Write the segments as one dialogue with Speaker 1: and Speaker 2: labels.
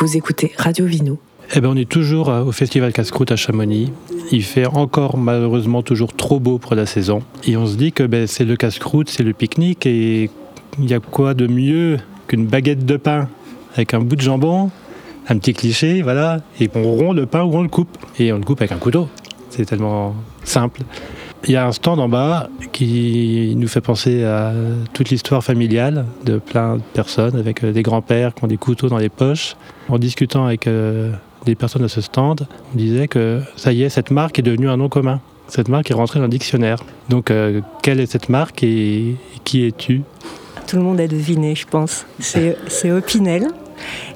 Speaker 1: Vous écoutez Radio Vino.
Speaker 2: Eh ben, on est toujours euh, au Festival Casse-Croûte à Chamonix. Il fait encore malheureusement toujours trop beau pour la saison. Et on se dit que ben, c'est le casse-croûte, c'est le pique-nique. Et il y a quoi de mieux qu'une baguette de pain avec un bout de jambon, un petit cliché, voilà. Et on rompt le pain ou on le coupe. Et on le coupe avec un couteau. C'est tellement simple. Il y a un stand en bas qui nous fait penser à toute l'histoire familiale de plein de personnes avec euh, des grands-pères qui ont des couteaux dans les poches. En discutant avec euh, des personnes à ce stand, on disait que ça y est, cette marque est devenue un nom commun. Cette marque est rentrée dans le dictionnaire. Donc, euh, quelle est cette marque et, qui es-tu?
Speaker 3: Tout le monde a deviné, je pense. C'est Opinel.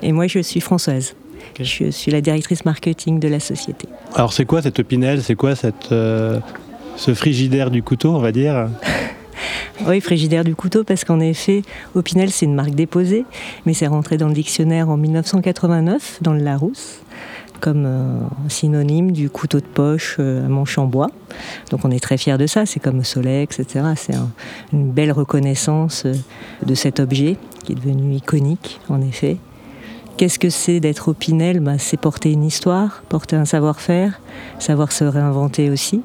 Speaker 3: Et moi, je suis Françoise. Je suis la directrice marketing de la société.
Speaker 2: Alors, c'est quoi cette Opinel? C'est quoi cette, euh, ce frigidaire du couteau, on va dire
Speaker 3: oui, frigidaire du couteau, parce qu'en effet, Opinel, c'est une marque déposée, mais c'est rentré dans le dictionnaire en 1989, dans le Larousse comme euh, synonyme du couteau de poche euh, à manche en bois. Donc on est très fiers de ça, c'est comme Solex, etc. C'est une belle reconnaissance euh, de cet objet qui est devenu iconique, en effet. Qu'est-ce que c'est d'être Opinel bah, C'est porter une histoire, porter un savoir-faire, savoir se réinventer aussi.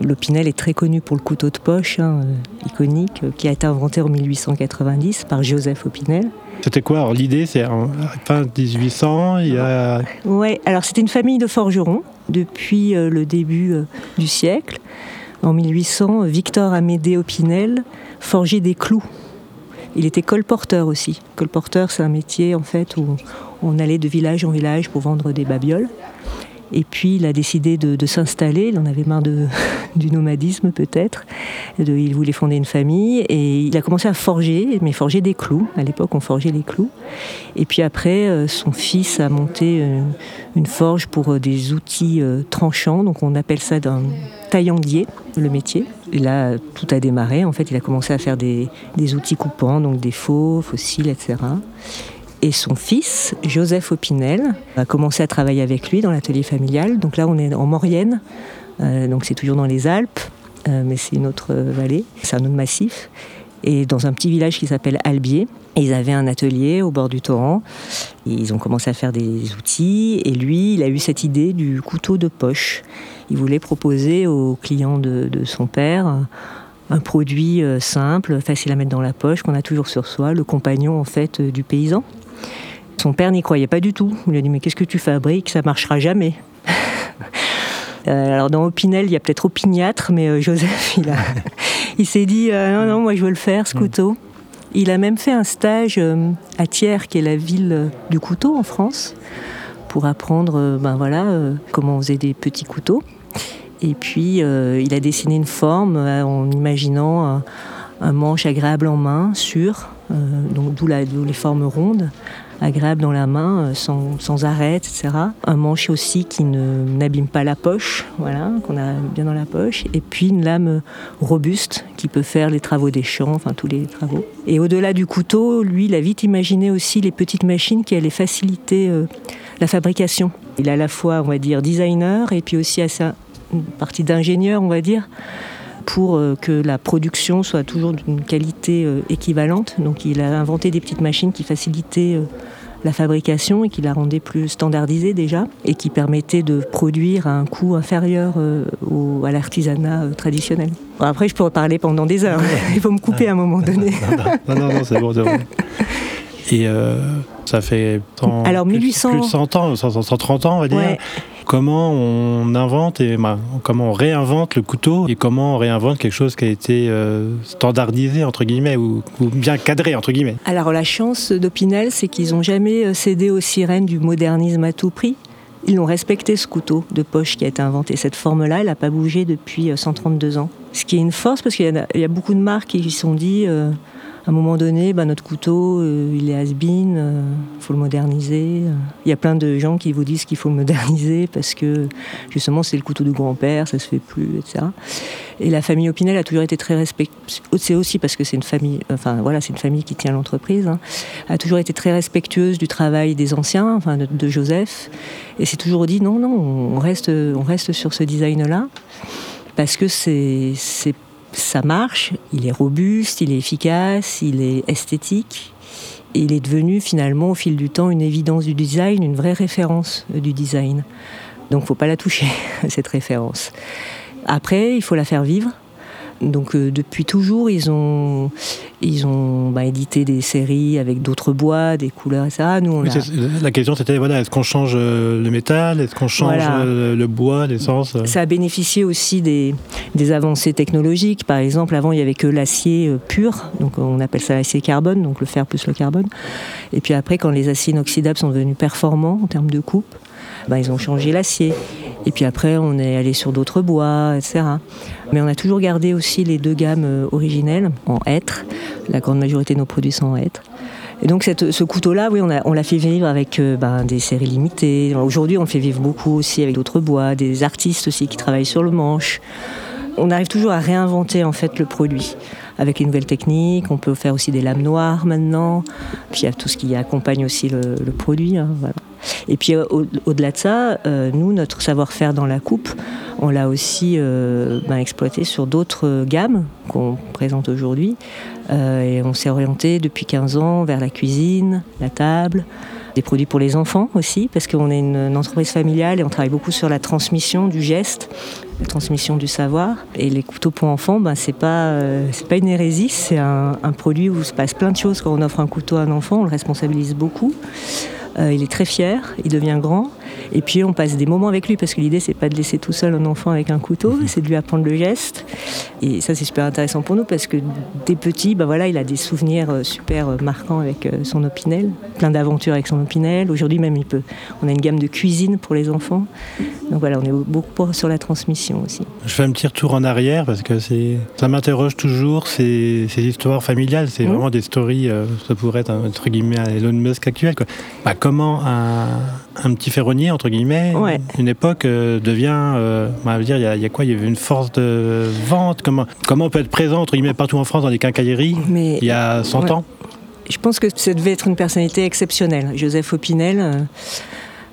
Speaker 3: L'Opinel est très connu pour le couteau de poche, hein, iconique, qui a été inventé en 1890 par Joseph Opinel.
Speaker 2: C'était quoi l'idée? C'est en fin 1800, il y a...
Speaker 3: Ouais, alors c'était une famille de forgerons depuis euh, le début euh, du siècle. En 1800, Victor Amédée Opinel forgeait des clous. Il était colporteur aussi. Colporteur, c'est un métier en fait où on allait de village en village pour vendre des babioles. Et puis il a décidé de, s'installer, il en avait marre du nomadisme peut-être, il voulait fonder une famille et il a commencé à forger, mais forger des clous. À l'époque on forgeait les clous. Et puis après euh, son fils a monté euh, une forge pour euh, des outils tranchants, donc on appelle ça d'un taillandier, le métier. Et là tout a démarré, en fait il a commencé à faire des, des outils coupants, donc des faux, fossiles, etc. Et son fils, Joseph Opinel, a commencé à travailler avec lui dans l'atelier familial. Donc là, on est en Maurienne, euh, donc c'est toujours dans les Alpes, euh, mais c'est une autre vallée, c'est un autre massif. Et dans un petit village qui s'appelle Albier, ils avaient un atelier au bord du torrent. Ils ont commencé à faire des outils et lui, il a eu cette idée du couteau de poche. Il voulait proposer aux clients de, de son père un produit euh, simple, facile à mettre dans la poche, qu'on a toujours sur soi, le compagnon en fait du paysan. Son père n'y croyait pas du tout. Il lui a dit Mais qu'est-ce que tu fabriques? Ça marchera jamais. Euh, alors dans Opinel, il y a peut-être opiniâtre, mais euh, Joseph, il, il s'est dit euh, Non, non, moi je veux le faire, ce mm. couteau. Il a même fait un stage à Thiers, qui est la ville du couteau en France, pour apprendre ben voilà, comment on faisait des petits couteaux. Et puis, il a dessiné une forme en imaginant un manche agréable en main, sûr, donc d'où les formes rondes agréable dans la main, euh, sans, sans etc. Un manche aussi qui n'abîme pas la poche, voilà, qu'on a bien dans la poche. Et puis une lame robuste qui peut faire les travaux des champs, enfin tous les travaux. Et au-delà du couteau, lui, il a vite imaginé aussi les petites machines qui allaient faciliter euh, la fabrication. Il est à la fois, on va dire, designer et puis aussi assez une partie d'ingénieur, on va dire pour euh, que la production soit toujours d'une qualité équivalente. Donc il a inventé des petites machines qui facilitaient la fabrication et qui la rendait plus standardisée déjà et qui permettait de produire à un coût inférieur euh, au, à l'artisanat euh, traditionnel. après, je pourrais parler pendant des heures. Il faut me couper à un moment donné.
Speaker 2: non, non, non, c'est bon, c'est bon. Et euh, ça fait
Speaker 3: Alors, 1800...
Speaker 2: plus, de 100 ans, 130 ans, on va dire. Comment on invente et bah, comment on réinvente le couteau et comment on réinvente quelque chose qui a été euh, standardisé entre guillemets ou, bien cadré entre guillemets.
Speaker 3: Alors la chance d'Opinel, c'est qu'ils n'ont jamais euh, cédé aux sirènes du modernisme à tout prix. Ils ont respecté ce couteau de poche qui a été inventé. Cette forme-là, elle n'a pas bougé depuis 132 ans. Ce qui est une force parce qu'il y, a beaucoup de marques qui se sont dit à un moment donné, bah, notre couteau, euh, il est has-been, euh, faut le moderniser. Il y a plein de gens qui vous disent qu'il faut le moderniser parce que justement c'est le couteau du grand-père, ça se fait plus, etc. Et la famille Opinel a toujours été très respectueuse. C'est aussi parce que c'est une famille, enfin voilà, c'est une famille qui tient l'entreprise. Hein, a toujours été très respectueuse du travail des anciens, enfin de, de Joseph. Et c'est toujours dit non, non, on reste, on reste sur ce design-là parce que c'est ça marche, il est robuste, il est efficace, il est esthétique. Et il est devenu finalement au fil du temps une évidence du design, une vraie référence du design. Donc faut pas la toucher, cette référence. Après, il faut la faire vivre. Donc euh, depuis toujours, ils ont, ils ont bah, édité des séries avec d'autres bois, des couleurs, etc.
Speaker 2: Nous, on La question c'était voilà, est-ce qu'on change euh, le métal, est-ce qu'on change euh, le bois, l'essence?
Speaker 3: Ça a bénéficié aussi des, des, avancées technologiques. Par exemple, avant il n'y avait que l'acier pur, donc on appelle ça l'acier carbone, donc le fer plus le carbone. Et puis après, quand les aciers inoxydables sont devenus performants en termes de coupe, bah, ils ont changé l'acier. Et puis après, on est allé sur d'autres bois, etc. Mais on a toujours gardé aussi les deux gammes euh, originelles en hêtre. La grande majorité de nos produits sont en hêtre. Et donc ce couteau-là, oui, on, l'a fait vivre avec euh, ben, des séries limitées. Aujourd'hui, on le fait vivre beaucoup aussi avec d'autres bois, des artistes aussi qui travaillent sur le manche. On arrive toujours à réinventer en fait le produit avec les nouvelles techniques. On peut faire aussi des lames noires maintenant. Puis il y a tout ce qui accompagne aussi le, produit. Hein, Et puis euh, au-delà de ça, euh, nous, notre savoir-faire dans la coupe, on l'a aussi euh, ben, exploité sur d'autres gammes qu'on présente aujourd'hui. et on s'est orienté depuis 15 ans vers la cuisine, la table, des produits pour les enfants aussi, parce qu'on est une, entreprise familiale et on travaille beaucoup sur la transmission du geste, la transmission du savoir. Et les couteaux pour enfants, ben, c'est pas, pas une hérésie, c'est un, un, produit où se passe plein de choses quand on offre un couteau à un enfant, on le responsabilise beaucoup. Euh, il est très fier, il devient grand. Et puis on passe des moments avec lui parce que l'idée c'est pas de laisser tout seul un enfant avec un couteau, mhm. c'est de lui apprendre le geste. Et ça c'est super intéressant pour nous parce que des petits, bah voilà, il a des souvenirs euh, super euh, marquants avec son opinel, plein d'aventures avec son opinel. Aujourd'hui même il peut. On a une gamme de cuisine pour les enfants. Donc voilà, on est beaucoup sur la transmission aussi.
Speaker 2: Je fais un petit retour en arrière parce que c'est, ça m'interroge toujours ces, ces histoires familiales. C'est mhm. vraiment des stories. ça pourrait être entre guillemets Elon Musk actuel. Quoi. Bah, comment un, petit ferronnier, entre guillemets, une époque euh, devient. Euh, on va dire, il y, a quoi Il y avait une force de vente comment, comment on peut être présent, entre guillemets, partout en France dans des quincailleries il y a 100 ans
Speaker 3: Je pense que ça devait être une personnalité exceptionnelle. Joseph Opinel. Euh,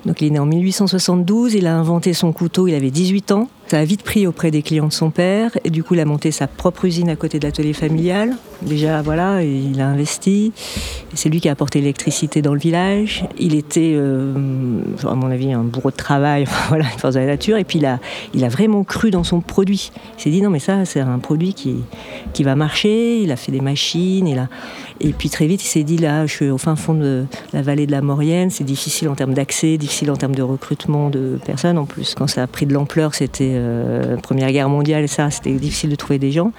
Speaker 3: donc il est né en 1872, il a inventé son couteau, il avait 18 ans. Ça a vite pris auprès des clients de son père et du coup il a monté sa propre usine à côté de l'atelier familial. Déjà voilà, il a investi. C'est lui qui a apporté l'électricité dans le village. Il était, euh, à mon avis, un bourreau de travail, voilà, une force de la nature. Et puis il a, il a vraiment cru dans son produit. Il s'est dit non mais ça c'est un produit qui, va marcher. Il a fait des machines. Et puis très vite il s'est dit là je suis au fin fond de la vallée de la Maurienne, c'est difficile en termes d'accès, difficile en termes de recrutement de personnes. En plus quand ça a pris de l'ampleur c'était euh, Première Guerre mondiale, ça, c'était difficile de trouver des gens.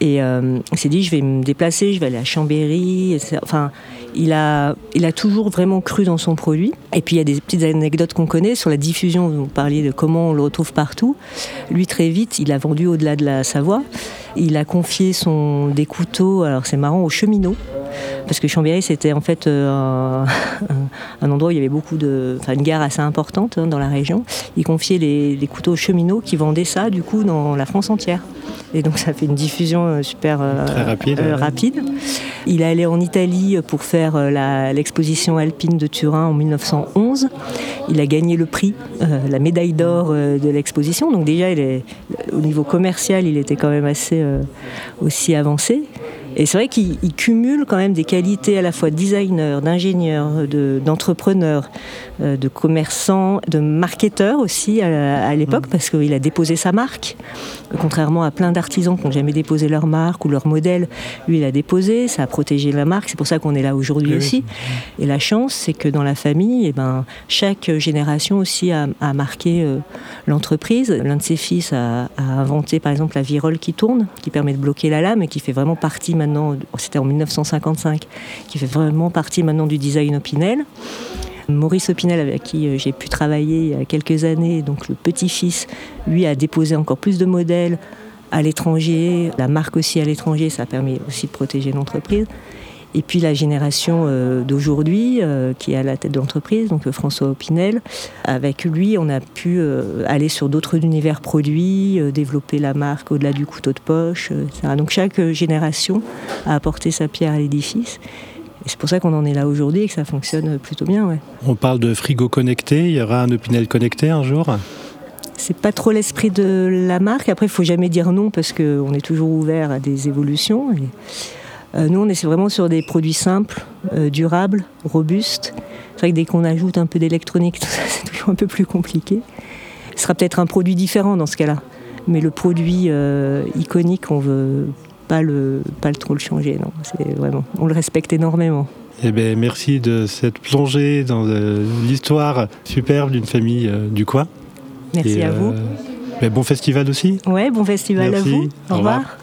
Speaker 3: Et euh, il s'est dit, je vais me déplacer, je vais aller à Chambéry. Enfin, il a, il a toujours vraiment cru dans son produit. Et puis il y a des petites anecdotes qu'on connaît sur la diffusion. Vous parliez de comment on le retrouve partout. Lui, très vite, il a vendu au-delà de la Savoie. Il a confié son, des couteaux, alors c'est marrant, aux cheminots. Parce que Chambéry, c'était en fait euh, un, endroit où il y avait beaucoup de. Enfin, une gare assez importante hein, dans la région. Il confiait les, les, couteaux aux cheminots qui vendaient ça, du coup, dans la France entière. Et donc, ça fait une diffusion euh, super euh,
Speaker 2: rapide,
Speaker 3: rapide. Il est allé en Italie pour faire l'exposition alpine de Turin en 1911. Il a gagné le prix, la médaille d'or de l'exposition. Donc, déjà, il est, au niveau commercial, il était quand même assez aussi avancé. Et c'est vrai qu'il cumule quand même des qualités à la fois designer, d'ingénieur, d'entrepreneur, euh, de, commerçant, de marketeur aussi à, l'époque, mm. parce qu'il a déposé sa marque. Contrairement à plein d'artisans qui n'ont jamais déposé leur marque ou leur modèle, lui il a déposé, ça a protégé la marque, c'est pour ça qu'on est là aujourd'hui aussi. Et la chance, c'est que dans la famille, eh ben, chaque génération aussi a, marqué euh, l'entreprise. L'un de ses fils a, a, inventé par exemple la virole qui tourne, qui permet de bloquer la lame et qui fait vraiment partie maintenant, c'était en 1955, qui fait vraiment partie maintenant du design Opinel. Maurice Opinel, avec qui euh, j'ai pu travailler il y a quelques années, donc le petit-fils, lui a déposé encore plus de modèles à l'étranger, la marque aussi à l'étranger, ça permet aussi de protéger l'entreprise. Et puis la génération euh, d'aujourd'hui, euh, qui est à la tête de l'entreprise, donc François Opinel, avec lui, on a pu aller sur d'autres univers produits, développer la marque au-delà du couteau de poche, etc. Donc chaque génération a apporté sa pierre à l'édifice c'est pour ça qu'on en est là aujourd'hui et que ça fonctionne plutôt bien. Ouais.
Speaker 2: On parle de frigo connecté, il y aura un Opinel connecté un jour
Speaker 3: c'est pas trop l'esprit de la marque. Après, il faut jamais dire non parce qu'on est toujours ouvert à des évolutions. Euh, nous, on est vraiment sur des produits simples, euh, durables, robustes. C'est vrai que dès qu'on ajoute un peu d'électronique, c'est toujours un peu plus compliqué. Ce sera peut-être un produit différent dans ce cas-là. Mais le produit euh, iconique, on veut pas le, pas le trop le changer. Non, c'est vraiment, on le respecte énormément.
Speaker 2: Eh ben, merci de cette plongée dans l'histoire superbe d'une famille du coin.
Speaker 3: Merci à vous.
Speaker 2: Ben, bon festival aussi.
Speaker 3: Ouais, bon festival à vous.
Speaker 2: Au revoir.